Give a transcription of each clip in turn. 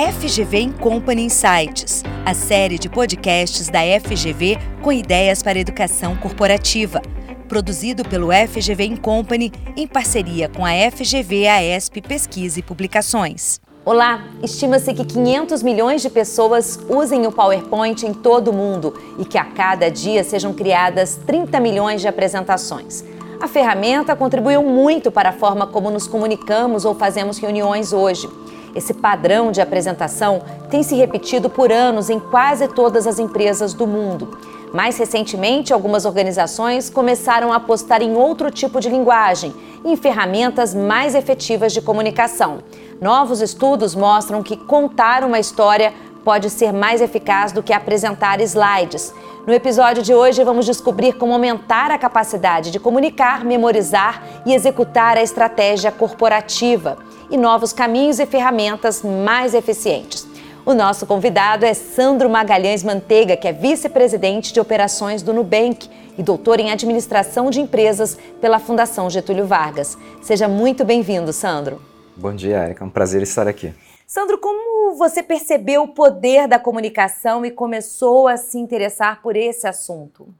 FGV em Company Insights, a série de podcasts da FGV com ideias para educação corporativa. Produzido pelo FGV em Company em parceria com a FGV AESP Pesquisa e Publicações. Olá! Estima-se que 500 milhões de pessoas usem o PowerPoint em todo o mundo e que a cada dia sejam criadas 30 milhões de apresentações. A ferramenta contribuiu muito para a forma como nos comunicamos ou fazemos reuniões hoje. Esse padrão de apresentação tem se repetido por anos em quase todas as empresas do mundo. Mais recentemente, algumas organizações começaram a apostar em outro tipo de linguagem e em ferramentas mais efetivas de comunicação. Novos estudos mostram que contar uma história pode ser mais eficaz do que apresentar slides. No episódio de hoje, vamos descobrir como aumentar a capacidade de comunicar, memorizar e executar a estratégia corporativa e novos caminhos e ferramentas mais eficientes. O nosso convidado é Sandro Magalhães Manteiga, que é vice-presidente de operações do Nubank e doutor em administração de empresas pela Fundação Getúlio Vargas. Seja muito bem-vindo, Sandro. Bom dia, Erika. É um prazer estar aqui. Sandro, como você percebeu o poder da comunicação e começou a se interessar por esse assunto?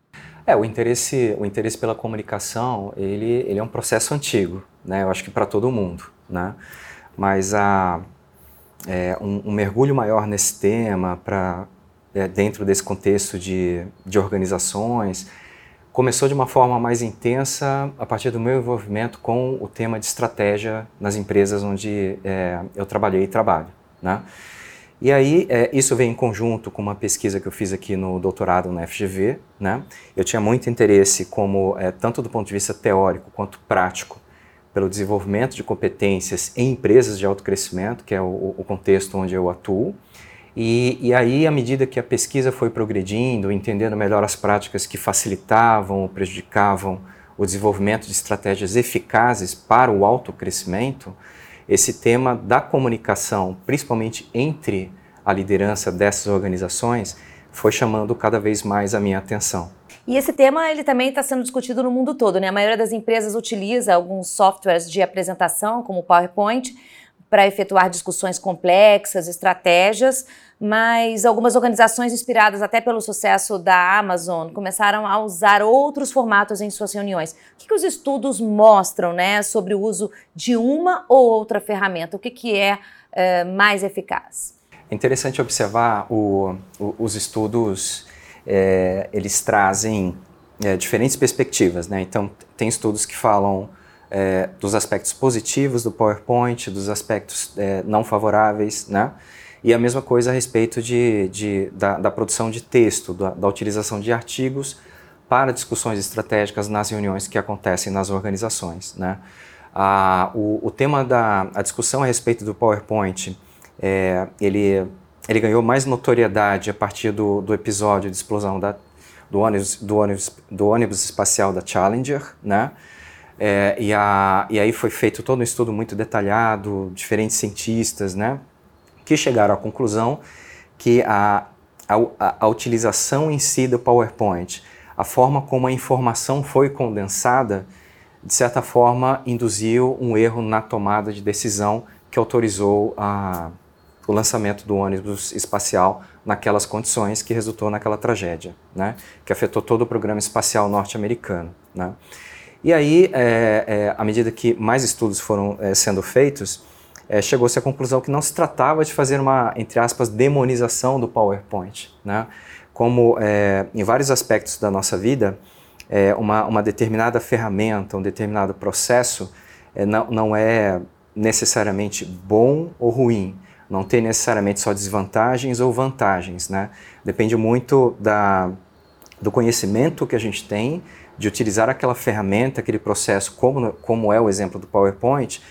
É, o interesse, o interesse pela comunicação, ele, ele é um processo antigo, né? Eu acho que para todo mundo, né? Mas a, é, um, um, mergulho maior nesse tema, para é, dentro desse contexto de, de organizações, começou de uma forma mais intensa a partir do meu envolvimento com o tema de estratégia nas empresas onde é, eu trabalhei e trabalho. Né? E aí, é, isso vem em conjunto com uma pesquisa que eu fiz aqui no doutorado na FGV. Né? Eu tinha muito interesse, como é, tanto do ponto de vista teórico quanto prático, pelo desenvolvimento de competências em empresas de alto crescimento, que é o, o contexto onde eu atuo. E, e, aí, à medida que a pesquisa foi progredindo, entendendo melhor as práticas que facilitavam ou prejudicavam o desenvolvimento de estratégias eficazes para o autocrescimento, esse tema da comunicação, principalmente entre a liderança dessas organizações, foi chamando cada vez mais a minha atenção. E esse tema ele também está sendo discutido no mundo todo, né? A maioria das empresas utiliza alguns softwares de apresentação, como o PowerPoint, para efetuar discussões complexas, estratégias, mas algumas organizações inspiradas até pelo sucesso da Amazon começaram a usar outros formatos em suas reuniões. O que, que os estudos mostram né, sobre o uso de uma ou outra ferramenta? O que, que é, é mais eficaz? É interessante observar o, o, os estudos, é, eles trazem é, diferentes perspectivas. Né? Então, tem estudos que falam é, dos aspectos positivos do PowerPoint, dos aspectos é, não favoráveis, né? E a mesma coisa a respeito de, de da, da, produção de texto, da, da, utilização de artigos para discussões estratégicas nas reuniões que acontecem nas organizações, né? Ah, o, o, tema da a discussão a respeito do PowerPoint, é, ele, ele ganhou mais notoriedade a partir do, do episódio de explosão da, do, ônibus, do, ônibus, do ônibus espacial da Challenger, né? É, e, a, e aí foi feito todo um estudo muito detalhado, diferentes cientistas, né, que chegaram à conclusão que a, a, a utilização em si do PowerPoint, a forma como a informação foi condensada, de certa forma induziu um erro na tomada de decisão que autorizou a, o lançamento do ônibus espacial naquelas condições que resultou naquela tragédia, né, que afetou todo o programa espacial norte-americano. Né. E aí, é, é, à medida que mais estudos foram é, sendo feitos, é, chegou-se à conclusão que não se tratava de fazer uma, entre aspas, demonização do PowerPoint. Né? Como é, em vários aspectos da nossa vida, é, uma, uma, determinada ferramenta, um determinado processo não, não é necessariamente bom ou ruim, não tem necessariamente só desvantagens ou vantagens. Né? Depende muito da, do conhecimento que a gente tem de utilizar aquela ferramenta, aquele processo, como, como é o exemplo do PowerPoint,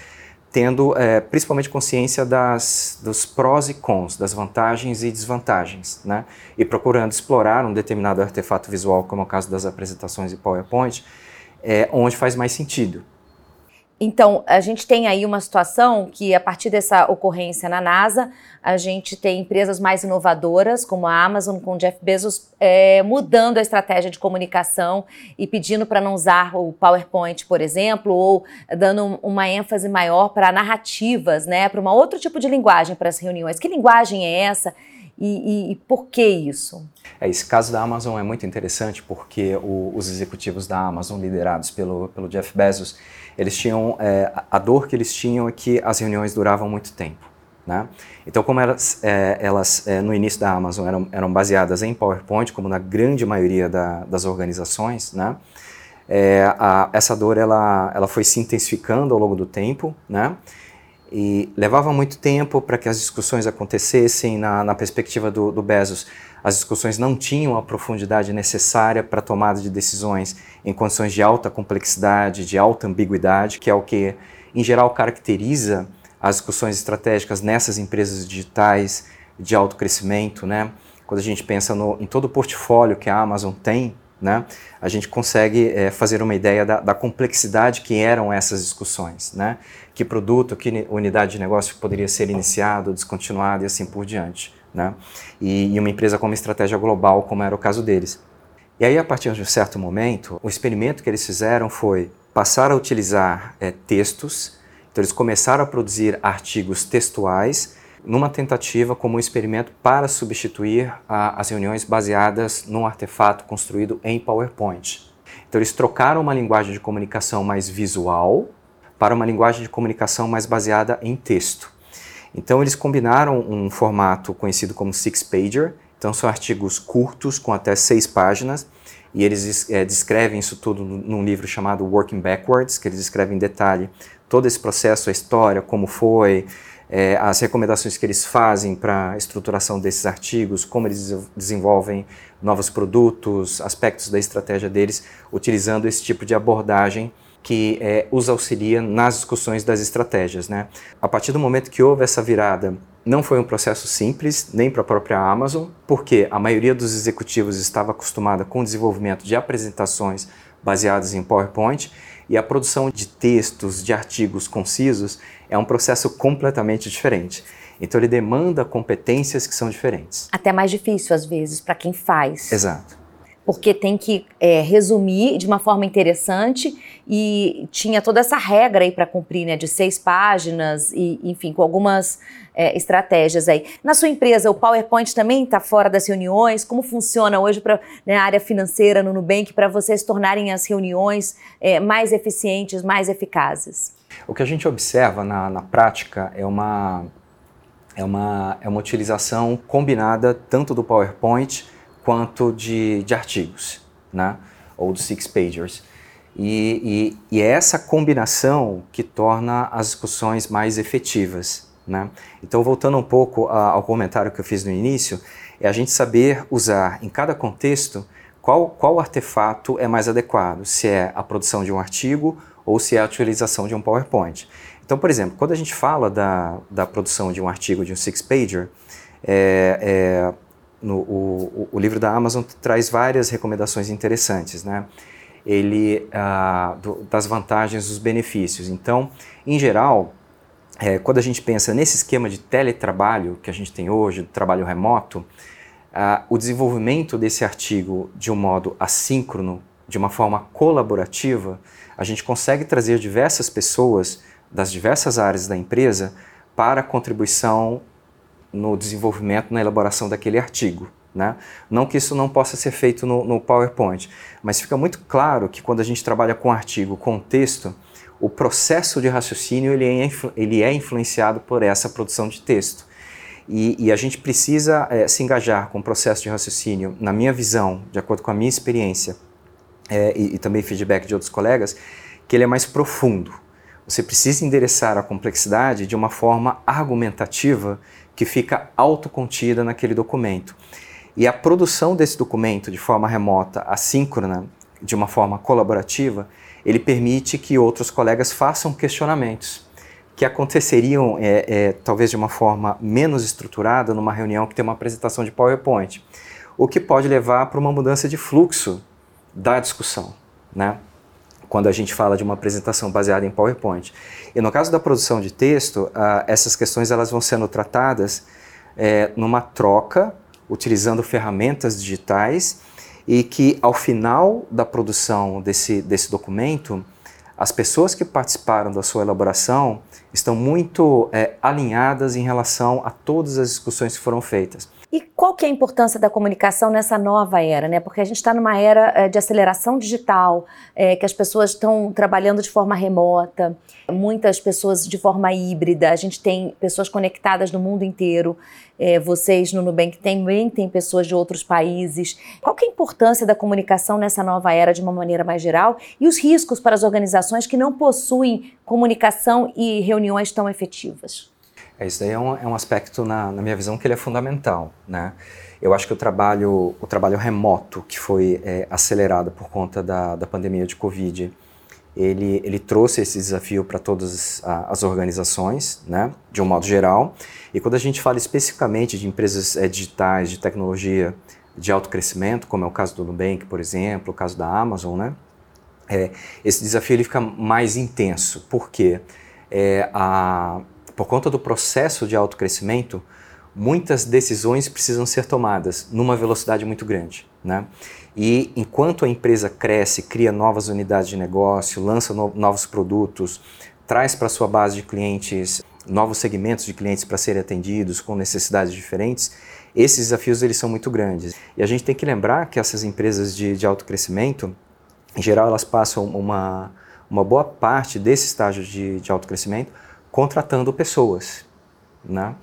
tendo é, principalmente consciência das, dos prós e cons, das vantagens e desvantagens, né? e procurando explorar um determinado artefato visual, como é o caso das apresentações de PowerPoint, é, onde faz mais sentido. Então, a gente tem aí uma situação que, a partir dessa ocorrência na NASA, a gente tem empresas mais inovadoras, como a Amazon, com Jeff Bezos, é, mudando a estratégia de comunicação e pedindo para não usar o PowerPoint, por exemplo, ou dando uma ênfase maior para narrativas, né, para um outro tipo de linguagem para as reuniões. Que linguagem é essa? E, e, e, por que isso? É, esse caso da Amazon é muito interessante porque o, os executivos da Amazon, liderados pelo, pelo Jeff Bezos, eles tinham é, a dor que eles tinham é que as reuniões duravam muito tempo. Né? Então, como elas, é, elas é, no início da Amazon eram, eram, baseadas em PowerPoint, como na grande maioria da, das organizações, né? É, a, essa dor ela, ela foi se intensificando ao longo do tempo, né? E levava muito tempo para que as discussões acontecessem na, na perspectiva do, do, Bezos. As discussões não tinham a profundidade necessária para a tomada de decisões em condições de alta complexidade, de alta ambiguidade, que é o que, em geral, caracteriza as discussões estratégicas nessas empresas digitais de alto crescimento. Né? Quando a gente pensa no, em todo o portfólio que a Amazon tem, né, a gente consegue é, fazer uma ideia da, da, complexidade que eram essas discussões, né? que produto, que unidade de negócio poderia ser iniciado, descontinuado e assim por diante. Né? E, e uma empresa com uma estratégia global, como era o caso deles. E aí, a partir de um certo momento, o experimento que eles fizeram foi passar a utilizar é, textos, então eles começaram a produzir artigos textuais numa tentativa como um experimento para substituir a, as reuniões baseadas num artefato construído em PowerPoint. Então eles trocaram uma linguagem de comunicação mais visual para uma linguagem de comunicação mais baseada em texto. Então eles combinaram um formato conhecido como Six Pager, então são artigos curtos com até seis páginas e eles é, descrevem isso tudo num livro chamado Working Backwards, que eles descrevem em detalhe todo esse processo, a história, como foi, é, as recomendações que eles fazem para a estruturação desses artigos, como eles desenvolvem novos produtos, aspectos da estratégia deles, utilizando esse tipo de abordagem que é, os auxilia nas discussões das estratégias. Né? A partir do momento que houve essa virada, não foi um processo simples, nem para a própria Amazon, porque a maioria dos executivos estava acostumada com o desenvolvimento de apresentações baseadas em PowerPoint e a produção de textos, de artigos concisos é um processo completamente diferente. Então ele demanda competências que são diferentes. Até mais difícil às vezes para quem faz. Exato. Porque tem que é, resumir de uma forma interessante e tinha toda essa regra aí para cumprir, né, de seis páginas e, enfim, com algumas é, estratégias aí. Na sua empresa, o PowerPoint também está fora das reuniões? Como funciona hoje para né, a área financeira no Nubank para vocês tornarem as reuniões é, mais eficientes, mais eficazes? O que a gente observa na, na prática é uma, é, uma, é uma utilização combinada tanto do PowerPoint quanto de, de artigos, né? ou dos Six Pagers. E, e, e, é essa combinação que torna as discussões mais efetivas. Né? Então, voltando um pouco a, ao comentário que eu fiz no início, é a gente saber usar em cada contexto qual, qual artefato é mais adequado, se é a produção de um artigo ou se é a utilização de um PowerPoint. Então, por exemplo, quando a gente fala da, da produção de um artigo de um six-pager, é, é, no, o, o, livro da Amazon traz várias recomendações interessantes, né? Ele, ah, do, das vantagens dos benefícios. Então, em geral, é, quando a gente pensa nesse esquema de teletrabalho que a gente tem hoje, do trabalho remoto, ah, o desenvolvimento desse artigo de um modo assíncrono, de uma forma colaborativa, a gente consegue trazer diversas pessoas das diversas áreas da empresa para contribuição no desenvolvimento, na elaboração daquele artigo. Né? Não que isso não possa ser feito no, no, PowerPoint, mas fica muito claro que quando a gente trabalha com artigo, com texto, o processo de raciocínio ele é, ele é influenciado por essa produção de texto. E, e a gente precisa é, se engajar com o processo de raciocínio, na minha visão, de acordo com a minha experiência, é, e, e também feedback de outros colegas, que ele é mais profundo. Você precisa endereçar a complexidade de uma forma argumentativa que fica autocontida naquele documento. E a produção desse documento de forma remota, assíncrona, de uma forma colaborativa, ele permite que outros colegas façam questionamentos que aconteceriam é, é, talvez de uma forma menos estruturada numa reunião que tem uma apresentação de PowerPoint, o que pode levar para uma mudança de fluxo da discussão, né? quando a gente fala de uma apresentação baseada em PowerPoint. E no caso da produção de texto, ah, essas questões elas vão sendo tratadas é, numa troca, utilizando ferramentas digitais, e que ao final da produção desse, desse documento, as pessoas que participaram da sua elaboração estão muito é, alinhadas em relação a todas as discussões que foram feitas. E qual que é a importância da comunicação nessa nova era, né? Porque a gente está numa era é, de aceleração digital, é, que as pessoas estão trabalhando de forma remota, muitas pessoas de forma híbrida, a gente tem pessoas conectadas no mundo inteiro. É, vocês no Nubank também têm pessoas de outros países. Qual que é a importância da comunicação nessa nova era de uma maneira mais geral e os riscos para as organizações que não possuem comunicação e reuniões tão efetivas? É, isso daí é um, é um aspecto, na, na, minha visão, que ele é fundamental. Né? Eu acho que o trabalho, o trabalho remoto, que foi é, acelerado por conta da, da pandemia de Covid, ele, ele trouxe esse desafio para todas as organizações, né, de um modo geral. E quando a gente fala especificamente de empresas é, digitais, de tecnologia de alto crescimento, como é o caso do Nubank, por exemplo, o caso da Amazon, né, é, esse desafio ele fica mais intenso. Por quê? É, a, por conta do processo de autocrescimento, muitas decisões precisam ser tomadas numa velocidade muito grande. Né? E enquanto a empresa cresce, cria novas unidades de negócio, lança no novos produtos, traz para sua base de clientes novos segmentos de clientes para serem atendidos com necessidades diferentes, esses desafios eles são muito grandes. E a gente tem que lembrar que essas empresas de, de alto crescimento, em geral, elas passam uma, uma boa parte desse estágio de, de alto crescimento contratando pessoas. Né?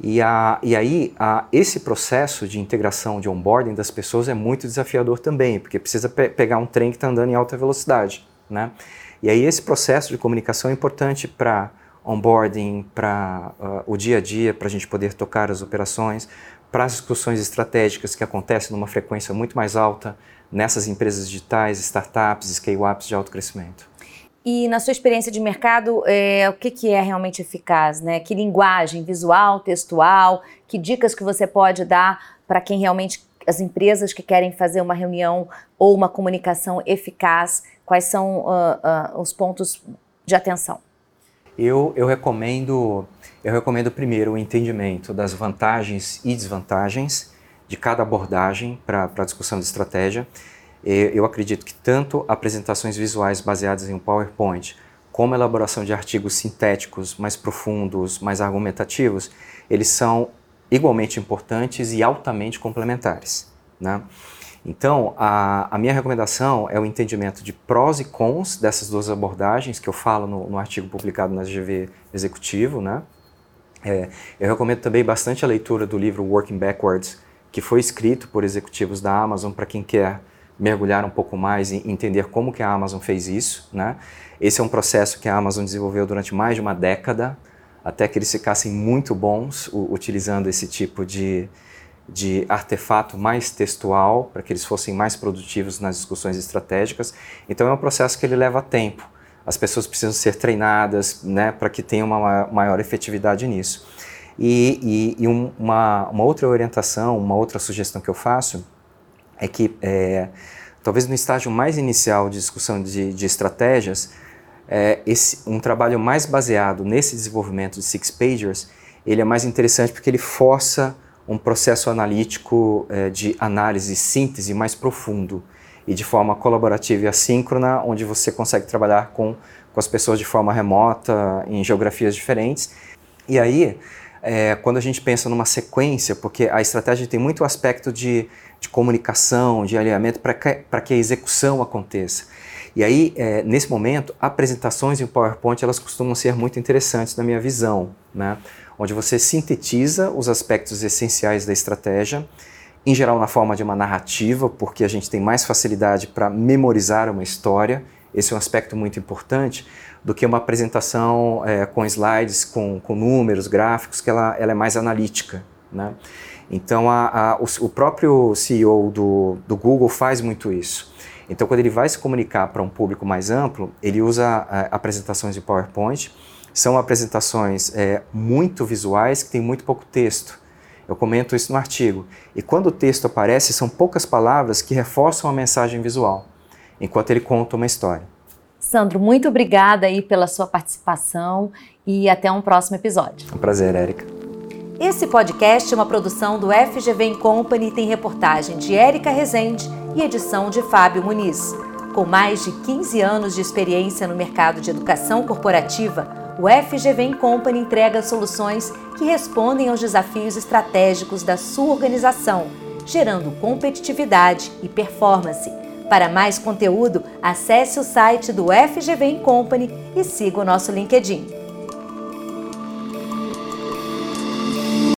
E, a, e aí, a, esse processo de integração, de onboarding das pessoas é muito desafiador também, porque precisa pe pegar um trem que está andando em alta velocidade. Né? E aí, esse processo de comunicação é importante para onboarding, para uh, o dia a dia, para a gente poder tocar as operações, para as discussões estratégicas que acontecem numa frequência muito mais alta nessas empresas digitais, startups, scale-ups de alto crescimento. E na sua experiência de mercado, é, o que, que é realmente eficaz? Né? Que linguagem visual, textual, que dicas que você pode dar para quem realmente, as empresas que querem fazer uma reunião ou uma comunicação eficaz, quais são uh, uh, os pontos de atenção? Eu, eu, recomendo, eu recomendo primeiro o entendimento das vantagens e desvantagens de cada abordagem para a discussão de estratégia eu acredito que tanto apresentações visuais baseadas em um PowerPoint, como elaboração de artigos sintéticos mais profundos, mais argumentativos, eles são igualmente importantes e altamente complementares. Né? Então, a, a, minha recomendação é o entendimento de prós e cons dessas duas abordagens, que eu falo no, no artigo publicado na GV Executivo. Né? É, eu recomendo também bastante a leitura do livro Working Backwards, que foi escrito por executivos da Amazon para quem quer mergulhar um pouco mais e entender como que a Amazon fez isso, né? Esse é um processo que a Amazon desenvolveu durante mais de uma década, até que eles ficassem muito bons utilizando esse tipo de, de artefato mais textual, para que eles fossem mais produtivos nas discussões estratégicas. Então é um processo que ele leva tempo. As pessoas precisam ser treinadas né, para que tenham uma maior efetividade nisso. E, e, e uma, uma outra orientação, uma outra sugestão que eu faço é que é, talvez no estágio mais inicial de discussão de, de estratégias, é, esse, um trabalho mais baseado nesse desenvolvimento de Six Pagers, ele é mais interessante porque ele força um processo analítico é, de análise síntese mais profundo e de forma colaborativa e assíncrona, onde você consegue trabalhar com, com as pessoas de forma remota, em geografias diferentes. E aí, é, quando a gente pensa numa sequência, porque a estratégia tem muito aspecto de de comunicação, de alinhamento, para que, que a execução aconteça. E aí, é, nesse momento, apresentações em PowerPoint elas costumam ser muito interessantes na minha visão, né? onde você sintetiza os aspectos essenciais da estratégia, em geral na forma de uma narrativa, porque a gente tem mais facilidade para memorizar uma história, esse é um aspecto muito importante, do que uma apresentação é, com slides, com, com números, gráficos, que ela, ela é mais analítica. Né? Então, a, a, o, o, próprio CEO do, do Google faz muito isso. Então, quando ele vai se comunicar para um público mais amplo, ele usa a, apresentações de PowerPoint. São apresentações é, muito visuais que têm muito pouco texto. Eu comento isso no artigo. E quando o texto aparece, são poucas palavras que reforçam a mensagem visual, enquanto ele conta uma história. Sandro, muito obrigada aí pela sua participação e até um próximo episódio. Um prazer, Érica. Esse podcast é uma produção do FGV Company e tem reportagem de Érica Rezende e edição de Fábio Muniz. Com mais de 15 anos de experiência no mercado de educação corporativa, o FGV Company entrega soluções que respondem aos desafios estratégicos da sua organização, gerando competitividade e performance. Para mais conteúdo, acesse o site do FGV Company e siga o nosso LinkedIn.